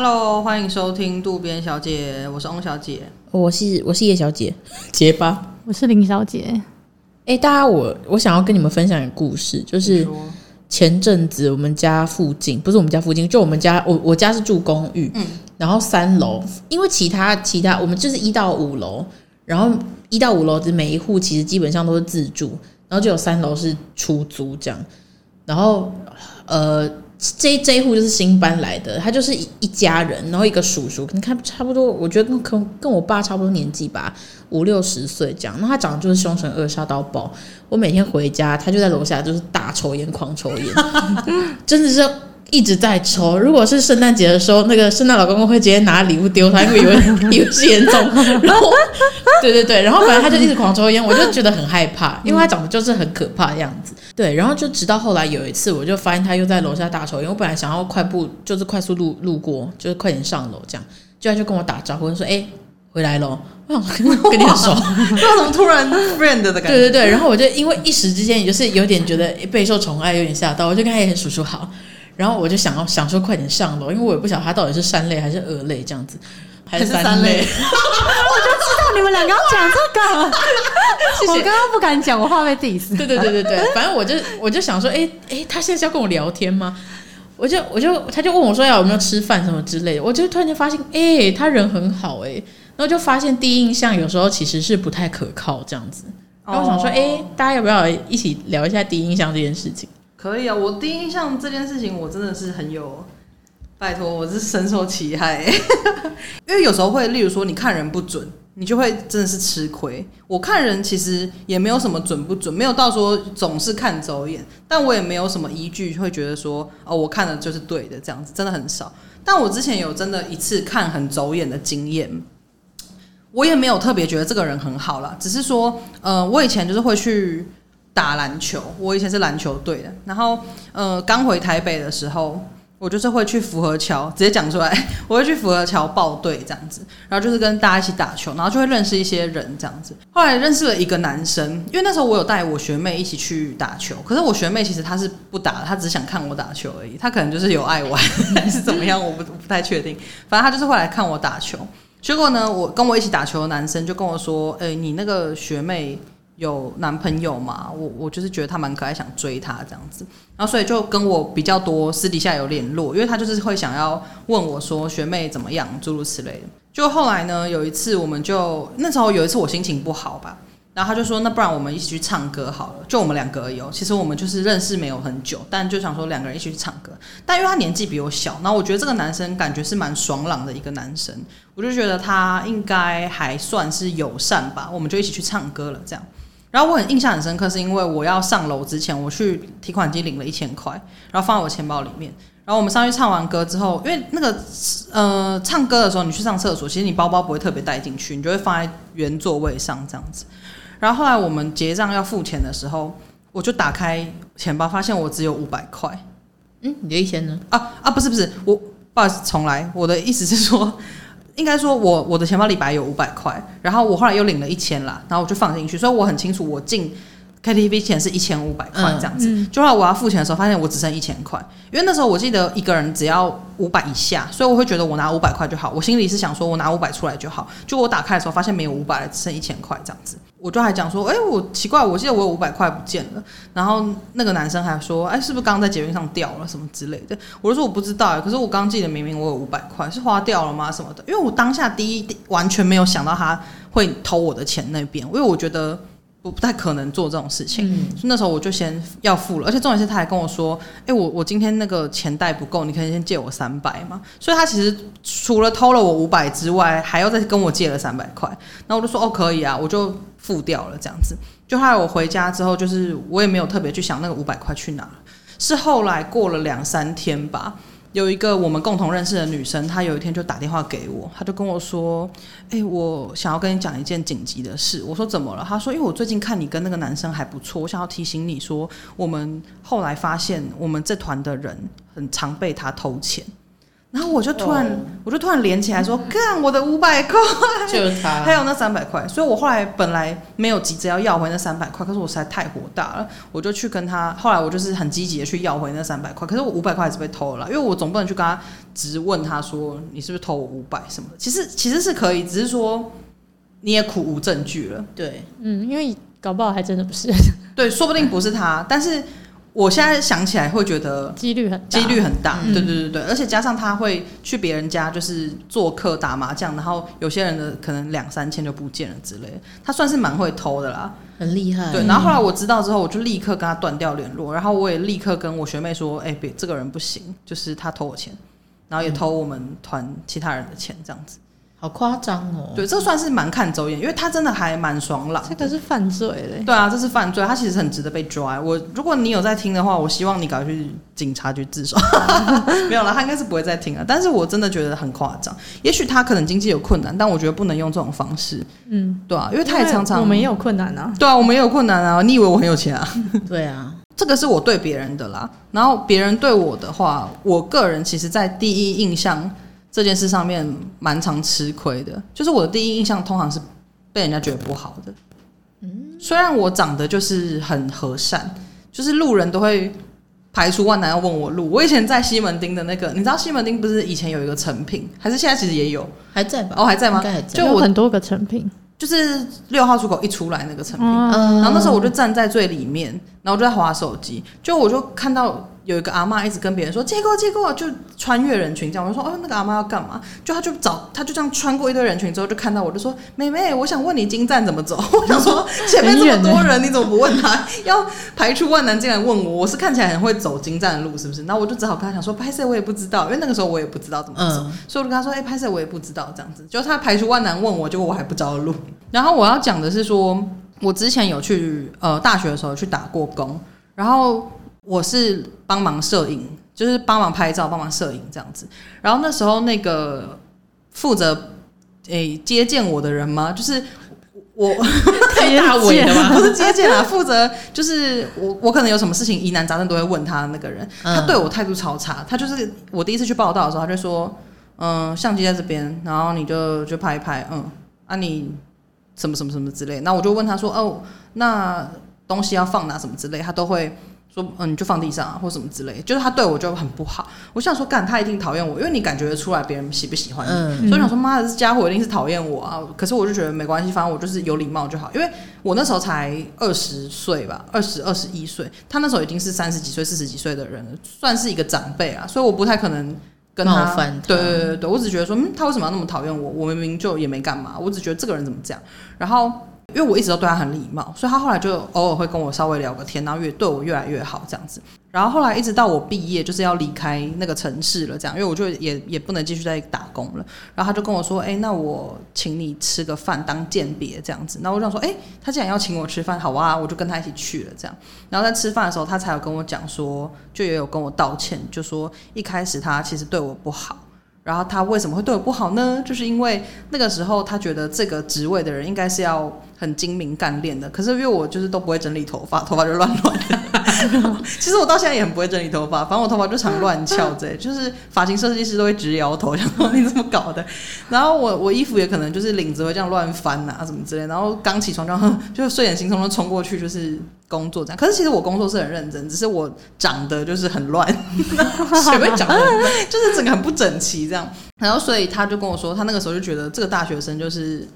Hello，欢迎收听渡边小姐，我是翁小姐，我是我是叶小姐，结巴，我是林小姐。哎、欸，大家我我想要跟你们分享一个故事，就是前阵子我们家附近，不是我们家附近，就我们家，我我家是住公寓，嗯，然后三楼，因为其他其他我们就是一到五楼，然后一到五楼的每一户其实基本上都是自住，然后就有三楼是出租这样，然后呃。这这一户就是新搬来的，他就是一一家人，然后一个叔叔，你看差不多，我觉得跟跟跟我爸差不多年纪吧，五六十岁这样。那他长得就是凶神恶煞到爆。我每天回家，他就在楼下就是大抽烟，狂抽烟，真的是。一直在抽。如果是圣诞节的时候，那个圣诞老公公会直接拿礼物丢他，因为以为以为是严重。然后，对对对，然后反正他就一直狂抽烟，我就觉得很害怕，因为他长得就是很可怕的样子。对，然后就直到后来有一次，我就发现他又在楼下大抽烟。我本来想要快步，就是快速路路过，就是快点上楼这样，就他就跟我打招呼说：“哎，回来喽。” 我想跟你很熟，为什么突然 friend 的感觉？对对对，然后我就因为一时之间也就是有点觉得备受宠爱，有点吓到，我就跟他也很叔叔好。然后我就想要想说快点上楼，因为我也不晓得他到底是三类还是二类这样子，还是三类。我就知道你们两个要讲这个，谢谢。我刚刚不敢讲，我怕被 diss。对对对对对，反正我就我就想说，哎哎，他现在是要跟我聊天吗？我就我就他就问我说要有没有吃饭什么之类的，我就突然间发现，哎，他人很好哎，然后就发现第一印象有时候其实是不太可靠这样子。然后我想说，哎，大家要不要一起聊一下第一印象这件事情？可以啊，我第一印象这件事情，我真的是很有，拜托，我是深受其害，因为有时候会，例如说你看人不准，你就会真的是吃亏。我看人其实也没有什么准不准，没有到说总是看走眼，但我也没有什么依据会觉得说哦，我看的就是对的这样子，真的很少。但我之前有真的一次看很走眼的经验，我也没有特别觉得这个人很好啦，只是说，呃，我以前就是会去。打篮球，我以前是篮球队的。然后，呃，刚回台北的时候，我就是会去福和桥，直接讲出来，我会去福和桥报队这样子。然后就是跟大家一起打球，然后就会认识一些人这样子。后来认识了一个男生，因为那时候我有带我学妹一起去打球，可是我学妹其实她是不打，她只想看我打球而已。她可能就是有爱玩 还是怎么样，我不不太确定。反正她就是会来看我打球。结果呢，我跟我一起打球的男生就跟我说：“哎，你那个学妹。”有男朋友嘛？我我就是觉得他蛮可爱，想追他这样子，然后所以就跟我比较多私底下有联络，因为他就是会想要问我说学妹怎么样，诸如此类的。就后来呢，有一次我们就那时候有一次我心情不好吧，然后他就说那不然我们一起去唱歌好了，就我们两个而已。其实我们就是认识没有很久，但就想说两个人一起去唱歌。但因为他年纪比我小，然后我觉得这个男生感觉是蛮爽朗的一个男生，我就觉得他应该还算是友善吧，我们就一起去唱歌了这样。然后我很印象很深刻，是因为我要上楼之前，我去提款机领了一千块，然后放在我钱包里面。然后我们上去唱完歌之后，因为那个呃唱歌的时候，你去上厕所，其实你包包不会特别带进去，你就会放在原座位上这样子。然后后来我们结账要付钱的时候，我就打开钱包，发现我只有五百块。嗯，你的一千呢？啊啊，不是不是，我不好意思，重来。我的意思是说。应该说我，我的钱包里本来有五百块，然后我后来又领了一千啦，然后我就放进去，所以我很清楚，我进 KTV 钱是一千五百块这样子。就后来我要付钱的时候，发现我只剩一千块，因为那时候我记得一个人只要五百以下，所以我会觉得我拿五百块就好。我心里是想说我拿五百出来就好。就我打开的时候，发现没有五百，只剩一千块这样子。我就还讲说，哎、欸，我奇怪，我记得我有五百块不见了。然后那个男生还说，哎、欸，是不是刚刚在捷运上掉了什么之类的？我就说我不知道，可是我刚记得明明我有五百块，是花掉了吗？什么的？因为我当下第一完全没有想到他会偷我的钱那边，因为我觉得。我不太可能做这种事情，嗯、所以那时候我就先要付了，而且重点是他还跟我说：“哎、欸，我我今天那个钱袋不够，你可以先借我三百嘛。”所以他其实除了偷了我五百之外，还要再跟我借了三百块。然后我就说：“哦，可以啊，我就付掉了。”这样子，就后来我回家之后，就是我也没有特别去想那个五百块去哪，是后来过了两三天吧。有一个我们共同认识的女生，她有一天就打电话给我，她就跟我说：“哎、我想要跟你讲一件紧急的事。”我说：“怎么了？”她说：“因为我最近看你跟那个男生还不错，我想要提醒你说，我们后来发现我们这团的人很常被他偷钱。”然后我就突然，oh. 我就突然连起来说：“ 看我的五百块，就是他，还有那三百块。”所以，我后来本来没有急着要要回那三百块，可是我实在太火大了，我就去跟他。后来我就是很积极的去要回那三百块，可是我五百块还是被偷了，因为我总不能去跟他直问他说：“你是不是偷我五百什么的？”其实其实是可以，只是说你也苦无证据了。对，嗯，因为搞不好还真的不是，对，说不定不是他，但是。我现在想起来会觉得几率很几率很大，嗯、对对对对，而且加上他会去别人家就是做客打麻将，然后有些人的可能两三千就不见了之类的，他算是蛮会偷的啦，很厉害。对，然后后来我知道之后，我就立刻跟他断掉联络，然后我也立刻跟我学妹说，哎、欸，别这个人不行，就是他偷我钱，然后也偷我们团其他人的钱，这样子。好夸张哦！对，这算是蛮看走眼，因为他真的还蛮爽朗。这个是犯罪嘞。对啊，这是犯罪，他其实很值得被抓。我如果你有在听的话，我希望你赶快去警察局自首。没有了，他应该是不会再听了。但是我真的觉得很夸张。也许他可能经济有困难，但我觉得不能用这种方式。嗯，对啊，因为他也常常我们也有困难啊。对啊，我们也有困难啊。你以为我很有钱啊？对啊，这个是我对别人的啦。然后别人对我的话，我个人其实，在第一印象。这件事上面蛮常吃亏的，就是我的第一印象通常是被人家觉得不好的。嗯，虽然我长得就是很和善，就是路人都会排除万难要问我路。我以前在西门町的那个，你知道西门町不是以前有一个成品，还是现在其实也有，还在吧？哦，还在吗？在就我有很多个成品，就是六号出口一出来那个成品，嗯，然后那时候我就站在最里面，然后我就在划手机，就我就看到。有一个阿妈一直跟别人说借过借过，就穿越人群这样。我就说哦，那个阿妈要干嘛？就他就找他就这样穿过一堆人群之后，就看到我就说妹妹，我想问你金站怎么走。我想说 前面这么多人，你怎么不问他？要排除万难进来问我，我是看起来很会走金站的路是不是？那我就只好跟他讲说拍摄我也不知道，因为那个时候我也不知道怎么走，嗯、所以我就跟他说哎拍摄我也不知道这样子。就他排除万难问我，结果我还不知道路。然后我要讲的是说，我之前有去呃大学的时候去打过工，然后。我是帮忙摄影，就是帮忙拍照、帮忙摄影这样子。然后那时候那个负责诶、欸、接见我的人吗？就是我 太大尾了吗？不是接见啊，负责就是我我可能有什么事情疑难杂症都会问他的那个人。他对我态度超差，他就是我第一次去报道的时候，他就说：“嗯，相机在这边，然后你就就拍一拍，嗯，啊你什么什么什么之类。”那我就问他说：“哦，那东西要放哪什么之类？”他都会。说嗯，你就放地上啊，或什么之类，就是他对我就很不好。我想说，干他一定讨厌我，因为你感觉得出来别人喜不喜欢你。嗯、所以我想说，妈的，这家伙一定是讨厌我啊！可是我就觉得没关系，反正我就是有礼貌就好。因为我那时候才二十岁吧，二十二十一岁，他那时候已经是三十几岁、四十几岁的人了，算是一个长辈啊。所以我不太可能跟他。冒犯他。对对对对，我只觉得说，嗯，他为什么要那么讨厌我？我明明就也没干嘛，我只觉得这个人怎么这样。然后。因为我一直都对他很礼貌，所以他后来就偶尔会跟我稍微聊个天，然后越对我越来越好这样子。然后后来一直到我毕业，就是要离开那个城市了，这样，因为我就也也不能继续再打工了。然后他就跟我说：“哎，那我请你吃个饭当饯别这样子。”那我想说：“哎，他既然要请我吃饭，好啊，我就跟他一起去了。”这样。然后在吃饭的时候，他才有跟我讲说，就也有跟我道歉，就说一开始他其实对我不好。然后他为什么会对我不好呢？就是因为那个时候他觉得这个职位的人应该是要很精明干练的，可是因为我就是都不会整理头发，头发就乱乱的。其实我到现在也很不会整理头发，反正我头发就常乱翘着，就是发型设计师都会直摇头，想说你怎么搞的？然后我我衣服也可能就是领子会这样乱翻啊什么之类，然后刚起床就 就睡眼惺忪的冲过去就是工作这样。可是其实我工作是很认真，只是我长得就是很乱，谁会长得？就是整个很不整齐这样。然后所以他就跟我说，他那个时候就觉得这个大学生就是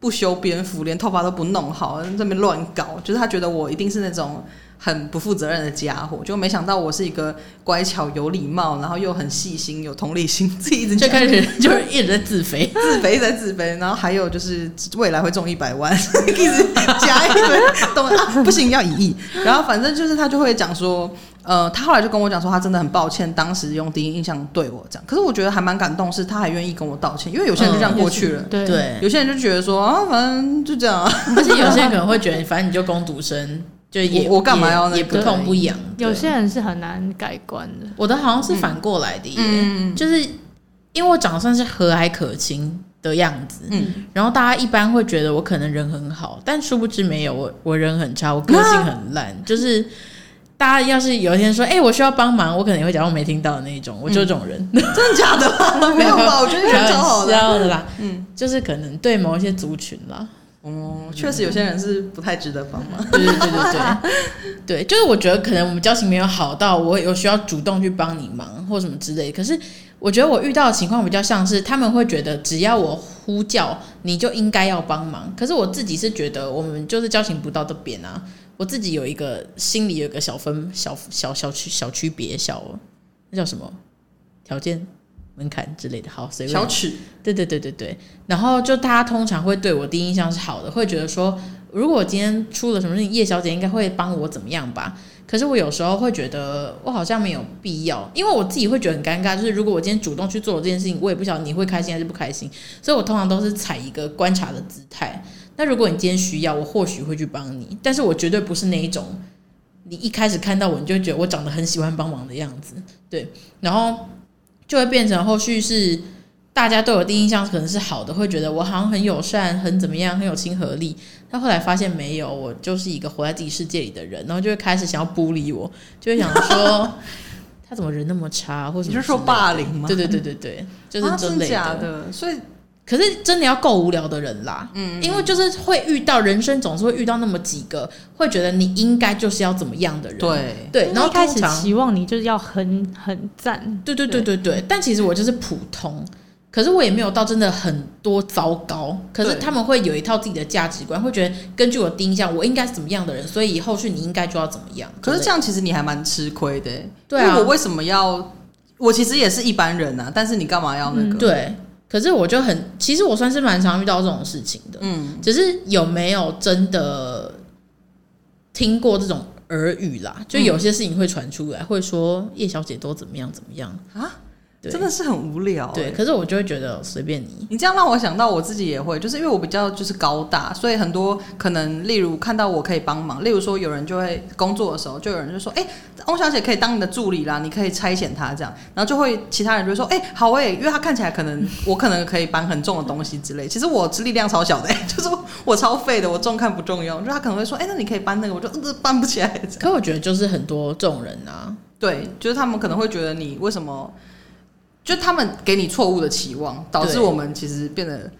不修边幅，连头发都不弄好，在那边乱搞，就是他觉得我一定是那种。很不负责任的家伙，就没想到我是一个乖巧、有礼貌，然后又很细心、有同理心，自己一直就开始就是一直在自肥，自肥在自肥，然后还有就是未来会中一百万，一直加一堆，懂啊？不行，要一亿。然后反正就是他就会讲说，呃，他后来就跟我讲说，他真的很抱歉，当时用第一印象对我这样。可是我觉得还蛮感动，是他还愿意跟我道歉，因为有些人就这样过去了，嗯、对，有些人就觉得说啊，反正就这样、啊，而且有些人可能会觉得，反正你就攻读生。就也我我干嘛要、那个、也不痛不痒？有些人是很难改观的。我的好像是反过来的耶，嗯、就是因为我长得算是和蔼可亲的样子，嗯，然后大家一般会觉得我可能人很好，但殊不知没有，我我人很差，我个性很烂，啊、就是大家要是有一天说，哎、欸，我需要帮忙，我可能也会假装没听到的那一种，我就是这种人，嗯、真的假的？没有吧？我觉得你很好的。啦，嗯，就是可能对某一些族群啦，哦、嗯，确实有些人是不太值得帮忙，对对对对对，对，就是我觉得可能我们交情没有好到我有需要主动去帮你忙或什么之类，可是我觉得我遇到的情况比较像是他们会觉得只要我呼叫你就应该要帮忙，可是我自己是觉得我们就是交情不到这边啊。我自己有一个心里有一个小分小小小区小区别小，那叫什么条件门槛之类的。好，所以小曲，对对对对对。然后就大家通常会对我第一印象是好的，会觉得说，如果我今天出了什么事情，叶小姐应该会帮我怎么样吧？可是我有时候会觉得，我好像没有必要，因为我自己会觉得很尴尬。就是如果我今天主动去做这件事情，我也不晓得你会开心还是不开心，所以我通常都是采一个观察的姿态。那如果你今天需要，我或许会去帮你，但是我绝对不是那一种，你一开始看到我，你就觉得我长得很喜欢帮忙的样子，对，然后就会变成后续是大家对我第一印象可能是好的，会觉得我好像很友善，很怎么样，很有亲和力，但后来发现没有，我就是一个活在自己世界里的人，然后就会开始想要孤立我，就会想说 他怎么人那么差，或者你是说霸凌吗？对对对对对，就是真的，假的，所以。可是真的要够无聊的人啦，嗯，因为就是会遇到人生总是会遇到那么几个，会觉得你应该就是要怎么样的人，对对，然后开始期望你就是要很很赞，对对对对对，但其实我就是普通，可是我也没有到真的很多糟糕，可是他们会有一套自己的价值观，会觉得根据我的印象，我应该是怎么样的人，所以以后续你应该就要怎么样。可是这样其实你还蛮吃亏的，对啊，我为什么要？我其实也是一般人啊，但是你干嘛要那个？嗯、对。可是我就很，其实我算是蛮常遇到这种事情的，嗯，只是有没有真的听过这种耳语啦？就有些事情会传出来，会说叶小姐都怎么样怎么样啊？真的是很无聊，欸，对。可是我就会觉得随便你。你这样让我想到我自己也会，就是因为我比较就是高大，所以很多可能，例如看到我可以帮忙，例如说有人就会工作的时候，就有人就说：“哎，翁小姐可以当你的助理啦，你可以差遣她这样。”然后就会其他人就会说：“哎，好哎，因为他看起来可能我可能可以搬很重的东西之类。其实我力量超小的，就是我超废的，我重看不重用。就他可能会说：‘哎，那你可以搬那个。’我就搬不起来。可我觉得就是很多这种人啊，对，就是他们可能会觉得你为什么。就他们给你错误的期望，导致我们其实变得，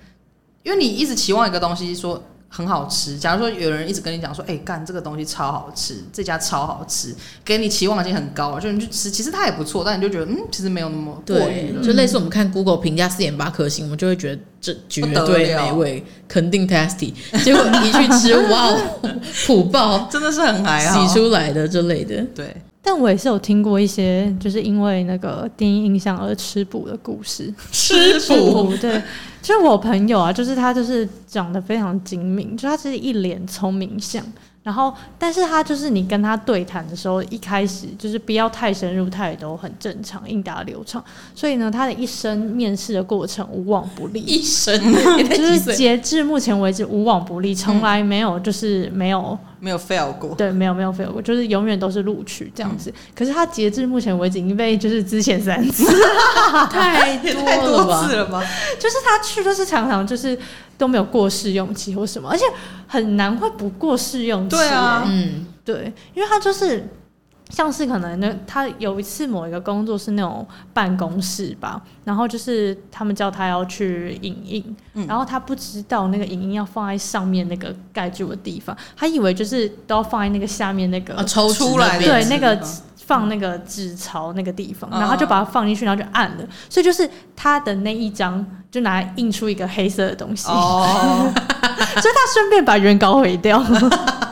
因为你一直期望一个东西说很好吃。假如说有人一直跟你讲说，哎、欸，干这个东西超好吃，这家超好吃，给你期望已经很高了，就你去吃，其实它也不错，但你就觉得，嗯，其实没有那么过瘾。就类似我们看 Google 评价四点八颗星，我们就会觉得这绝对美味，肯定 tasty。结果一去吃，哇，普爆，真的是很还好，洗出来的这类的，对。但我也是有听过一些，就是因为那个第一印象而吃补的故事。吃补，对，就是我朋友啊，就是他就是长得非常精明，就他是一脸聪明相。然后，但是他就是你跟他对谈的时候，一开始就是不要太深入，他也都很正常，应答流畅。所以呢，他的一生面试的过程无往不利，一生 就是截至目前为止无往不利，从来没有就是没有、嗯、没有 fail 过，对，没有没有 fail 过，就是永远都是录取这样子。嗯、可是他截至目前为止已经被就是之前三次，太多次了吧？就是他去都是常常就是。都没有过试用期或什么，而且很难会不过试用期。对啊，嗯，对，因为他就是像是可能那他有一次某一个工作是那种办公室吧，然后就是他们叫他要去影印，嗯、然后他不知道那个影印要放在上面那个盖住的地方，他以为就是都要放在那个下面那个、啊、抽出来的对那个。放那个纸槽那个地方，然后他就把它放进去，然后就按了，所以就是他的那一张就拿来印出一个黑色的东西，哦、所以他顺便把原稿毁掉。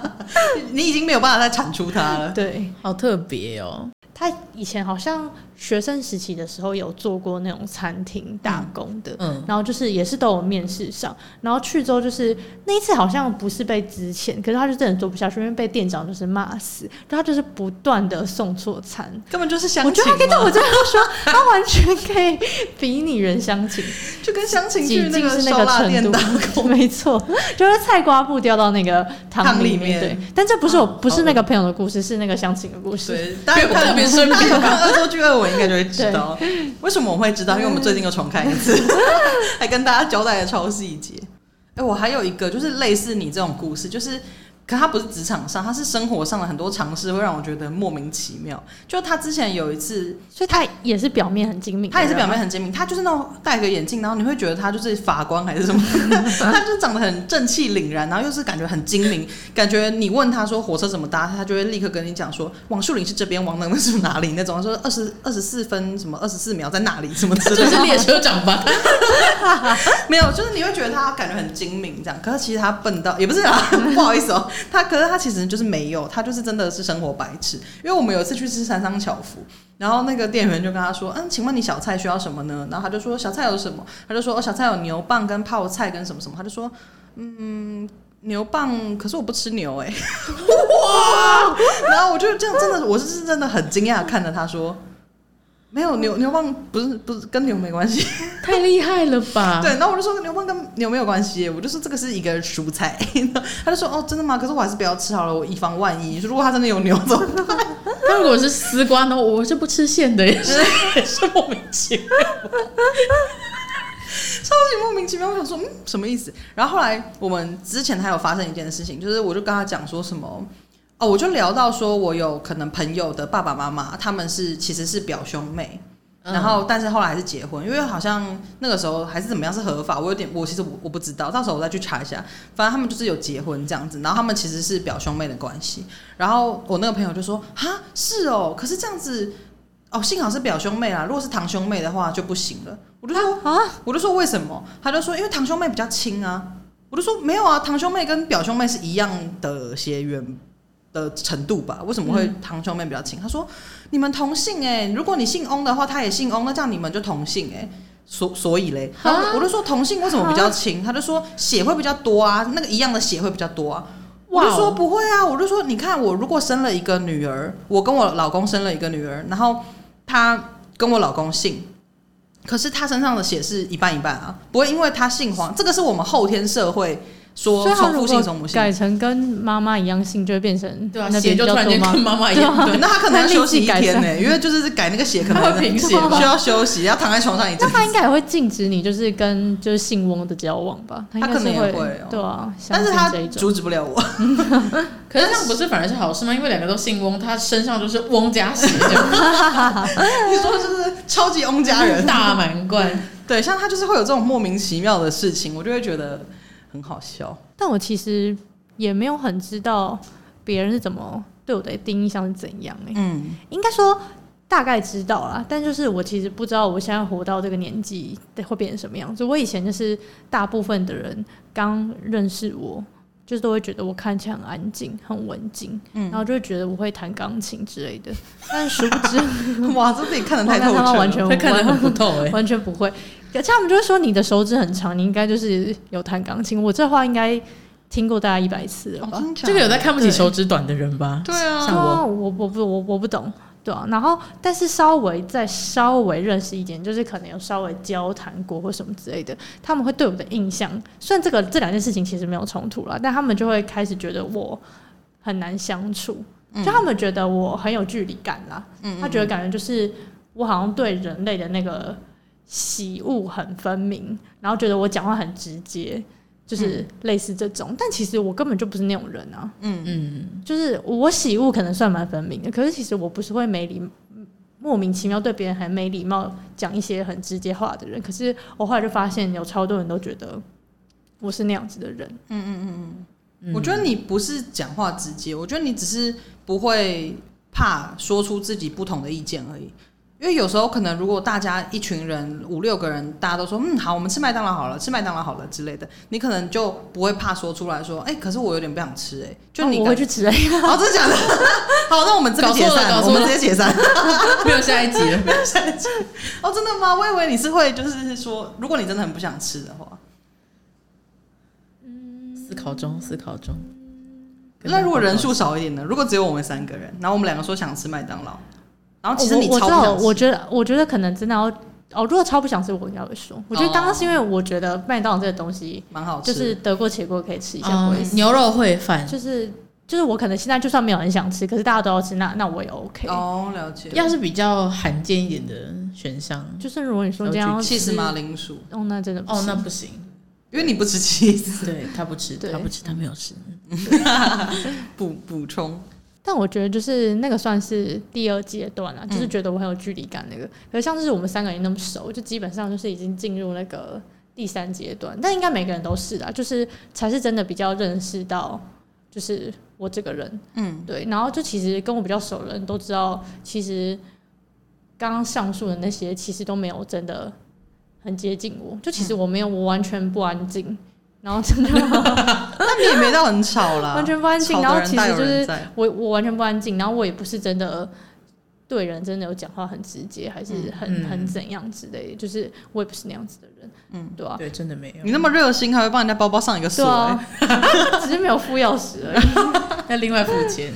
你已经没有办法再产出它了，对，好特别哦。他以前好像学生时期的时候有做过那种餐厅打工的，嗯，然后就是也是都有面试上，然后去之后就是那一次好像不是被资遣，可是他就真的做不下去，因为被店长就是骂死，然后他就是不断的送错餐，根本就是相亲。我觉得他跟我这样说，他完全可以比拟人相亲，就跟相亲去那个烧腊店打工，没错，就是菜瓜布掉到那个汤里面，对。但这不是我，不是那个朋友的故事，是那个相亲的故事，对，特别。他有看《恶作剧二》，我应该就会知道。为什么我会知道，因为我们最近又重看一次，还跟大家交代的超细节。哎，我还有一个就是类似你这种故事，就是可他不是职场上，他是生活上的很多尝试会让我觉得莫名其妙。就他之前有一次，所以他也是表面很精明，他也是表面很精明，他就是那种戴个眼镜，然后你会觉得他就是法官还是什么，他就长得很正气凛然，然后又是感觉很精明，感觉你问他说火车怎么搭，他就会立刻跟你讲说王树林是这边，王能是哪里那种，说二十二十四分什么二十四秒在哪里什么的，就是列车长吧？没有，就是你会觉得他感觉很精明这样，可是其实他笨到也不是啊，不好意思哦。他可是他其实就是没有，他就是真的是生活白痴。因为我们有一次去吃三商巧福，然后那个店员就跟他说：“嗯，请问你小菜需要什么呢？”然后他就说：“小菜有什么？”他就说：“哦，小菜有牛蒡跟泡菜跟什么什么。”他就说：“嗯，牛蒡，可是我不吃牛哎。” 哇！然后我就这样真的，我是真的很惊讶看着他说。没有牛牛蒡不是不是跟牛没关系，太厉害了吧？对，然后我就说牛蒡跟牛没有关系，我就说这个是一个蔬菜。他就说哦，真的吗？可是我还是不要吃好了，我以防万一。说如果他真的有牛怎么办？他如果是丝瓜呢？我是不吃馅的，也是也是莫名其妙，超级莫名其妙。我想说，嗯，什么意思？然后后来我们之前还有发生一件事情，就是我就跟他讲说什么。哦，我就聊到说，我有可能朋友的爸爸妈妈，他们是其实是表兄妹，嗯、然后但是后来还是结婚，因为好像那个时候还是怎么样是合法，我有点我其实我我不知道，到时候我再去查一下。反正他们就是有结婚这样子，然后他们其实是表兄妹的关系。然后我那个朋友就说：“哈，是哦，可是这样子，哦，幸好是表兄妹啦，如果是堂兄妹的话就不行了。”我就说：“啊，我就说为什么？”他就说：“因为堂兄妹比较亲啊。”我就说：“没有啊，堂兄妹跟表兄妹是一样的血缘。”的程度吧，为什么会堂兄妹比较亲？嗯、他说：“你们同姓哎、欸，如果你姓翁的话，他也姓翁，那这样你们就同姓哎、欸。所所以嘞，然后我就说同姓为什么比较亲？他就说血会比较多啊，那个一样的血会比较多啊。我就说不会啊，我就说你看我如果生了一个女儿，我跟我老公生了一个女儿，然后他跟我老公姓，可是他身上的血是一半一半啊，不会因为他姓黄，这个是我们后天社会。”说重复性从母性，改成跟妈妈一样姓，就会变成对啊，血就突然间跟妈妈一样。对，那他可能要休息一天呢，因为就是改那个血可能会贫血，需要休息，要躺在床上一阵。那他应该也会禁止你，就是跟就是姓翁的交往吧？他可能也会，对啊。但是他阻止不了我。可是这样不是反而是好事吗？因为两个都姓翁，他身上就是翁家血。你说就是超级翁家人，大满贯。对，像他就是会有这种莫名其妙的事情，我就会觉得。很好笑，但我其实也没有很知道别人是怎么对我的第一印象是怎样哎、欸，嗯，应该说大概知道啦，但就是我其实不知道我现在活到这个年纪会变成什么样子。我以前就是大部分的人刚认识我，就是都会觉得我看起来很安静、很文静，嗯，然后就会觉得我会弹钢琴之类的。但殊不知，哇，这自己看得太透彻了，完全看得很不透完全不会。像他们就会说你的手指很长，你应该就是有弹钢琴。我这话应该听过大概一百次了吧？哦、这个有在看不起手指短的人吧？对啊，像我，我我不我我不懂，对啊。然后，但是稍微再稍微认识一点，就是可能有稍微交谈过或什么之类的，他们会对我的印象，虽然这个这两件事情其实没有冲突了，但他们就会开始觉得我很难相处，嗯、就他们觉得我很有距离感啦。嗯，嗯，他觉得感觉就是我好像对人类的那个。喜恶很分明，然后觉得我讲话很直接，就是类似这种。嗯、但其实我根本就不是那种人啊。嗯嗯，就是我喜恶可能算蛮分明的，可是其实我不是会没礼、莫名其妙对别人很没礼貌，讲一些很直接话的人。可是我后来就发现，有超多人都觉得我是那样子的人。嗯嗯嗯嗯，我觉得你不是讲话直接，我觉得你只是不会怕说出自己不同的意见而已。因为有时候可能，如果大家一群人五六个人，大家都说嗯好，我们吃麦当劳好了，吃麦当劳好了之类的，你可能就不会怕说出来说，哎、欸，可是我有点不想吃、欸，哎，就你、哦、我会去吃、欸，哎，好，真的假的？好，那我们这边解散，我们直接解散，没有下一集了，没有下一集。哦，真的吗？我以为你是会，就是说，如果你真的很不想吃的话，嗯，思考中，思考中。那如果人数少一点呢？如果只有我们三个人，然后我们两个说想吃麦当劳。然后其实你超不想吃，我，我觉得，我觉得可能真的要哦。如果超不想吃，我应该会说。我觉得刚刚是因为我觉得麦当劳这个东西蛮好吃，就是得过且过，可以吃一下。嗯、牛肉烩饭，就是就是我可能现在就算没有很想吃，可是大家都要吃，那那我也 OK。哦，了解。要是比较罕见一点的选项，就是如果你说这样，气死马铃薯，哦，那真的不哦，那不行。因为你不吃 cheese，对他不吃，他不吃，他没有吃。补补充，但我觉得就是那个算是第二阶段了，就是觉得我很有距离感那个。可是像是我们三个人那么熟，就基本上就是已经进入那个第三阶段。但应该每个人都是啦，就是才是真的比较认识到，就是我这个人，嗯，对。然后就其实跟我比较熟的人都知道，其实刚刚上述的那些其实都没有真的很接近我。就其实我没有，我完全不安静。然后真的，那你也没到很吵啦，完全不安静。然后其实就是我，我完全不安静。然后我也不是真的对人真的有讲话很直接，还是很、嗯、很怎样之类的。就是我也不是那样子的人，嗯，对吧、啊？对，真的没有。你那么热心，还会帮人家包包上一个锁、欸啊，只是没有付钥匙而已，要另外付钱。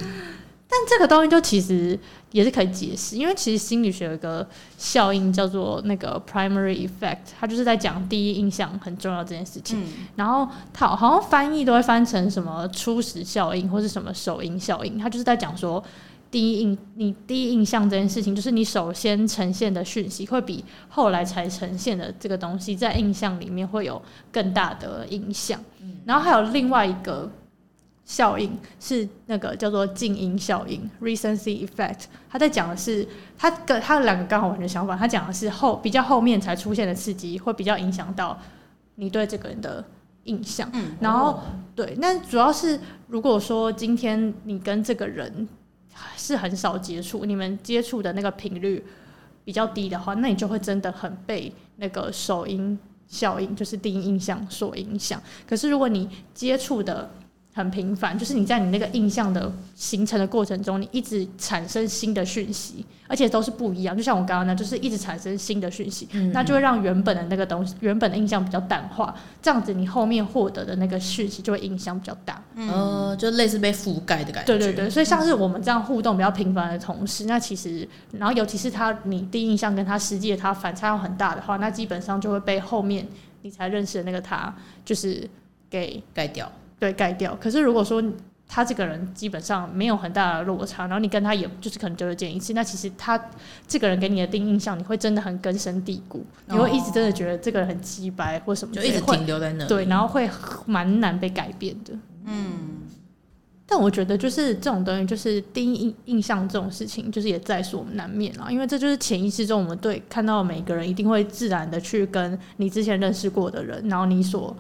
但这个东西就其实也是可以解释，因为其实心理学有一个效应叫做那个 primary effect，它就是在讲第一印象很重要这件事情。嗯、然后它好像翻译都会翻成什么初始效应或是什么首因效应，它就是在讲说第一印你第一印象这件事情，就是你首先呈现的讯息会比后来才呈现的这个东西在印象里面会有更大的影响。嗯、然后还有另外一个。效应是那个叫做静音效应 （recency effect），他在讲的是他跟他的两个刚好完全相反。他讲的是后比较后面才出现的刺激，会比较影响到你对这个人的印象。嗯，然后、哦、对，那主要是如果说今天你跟这个人是很少接触，你们接触的那个频率比较低的话，那你就会真的很被那个首音效应，就是第一印象所影响。可是如果你接触的很频繁，就是你在你那个印象的形成的过程中，你一直产生新的讯息，而且都是不一样。就像我刚刚那，就是一直产生新的讯息，嗯嗯，那就会让原本的那个东西，原本的印象比较淡化。这样子，你后面获得的那个讯息就会影响比较大。嗯、呃，就类似被覆盖的感觉。对对对，所以像是我们这样互动比较频繁的同事，那其实，然后尤其是他，你第一印象跟他实际的他反差要很大的话，那基本上就会被后面你才认识的那个他，就是给盖掉。对，盖掉。可是如果说他这个人基本上没有很大的落差，然后你跟他也就是可能就会见一次，那其实他这个人给你的第一印象，你会真的很根深蒂固，你会一直真的觉得这个人很鸡掰或什么，就一直停留在那。对，然后会蛮难被改变的。嗯，但我觉得就是这种东西，就是第一印印象这种事情，就是也在所难免啊，因为这就是潜意识中我们对看到每个人一定会自然的去跟你之前认识过的人，然后你所。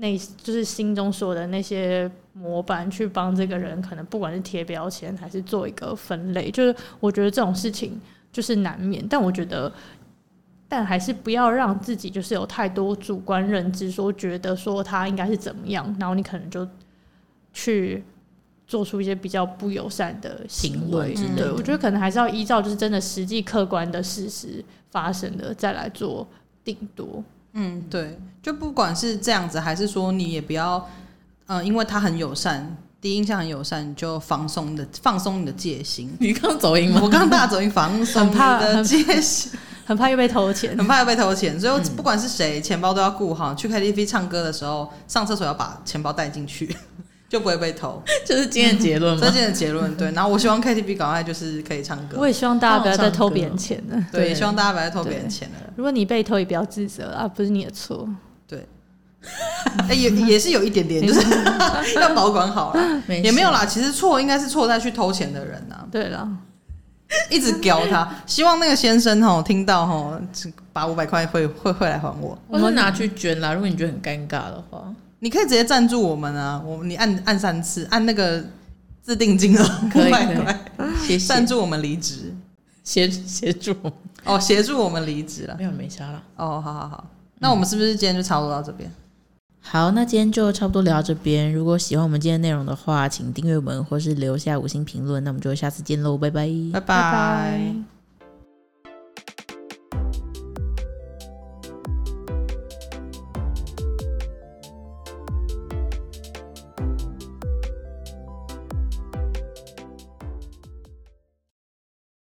那就是心中说的那些模板，去帮这个人，可能不管是贴标签还是做一个分类，就是我觉得这种事情就是难免。但我觉得，但还是不要让自己就是有太多主观认知，说觉得说他应该是怎么样，然后你可能就去做出一些比较不友善的行为。对，我觉得可能还是要依照就是真的实际客观的事实发生的再来做定夺。嗯，对，就不管是这样子，还是说你也不要，嗯、呃，因为他很友善，第一印象很友善，你就放松的放松你的戒心。你刚走音吗？我刚大走音，放松你的戒心，很怕又被偷钱，很怕又被偷钱，所以不管是谁，钱包都要顾好。去 KTV 唱歌的时候，上厕所要把钱包带进去。就不会被偷，就是今天的结论吗？这今天的结论，对。然后我希望 KTV 赶快就是可以唱歌。我也希望大家不要再偷别人钱了。对，希望大家不要再偷别人钱了。如果你被偷，也不要自责啊，不是你的错。对。哎，也也是有一点点，就是要保管好了。也没有啦，其实错应该是错在去偷钱的人呐。对了，一直屌他，希望那个先生吼听到吼，把五百块会会会来还我。我们拿去捐啦，如果你觉得很尴尬的话。你可以直接赞助我们啊！我你按按三次，按那个自定金额五百块，谢谢赞助我们离职，协协助哦，协助我们离职了，没有没差了哦，好好好，那我们是不是今天就差不多到这边？好，那今天就差不多聊到这边。如果喜欢我们今天内容的话，请订阅我们或是留下五星评论。那我们就下次见喽，拜拜，拜拜。拜拜。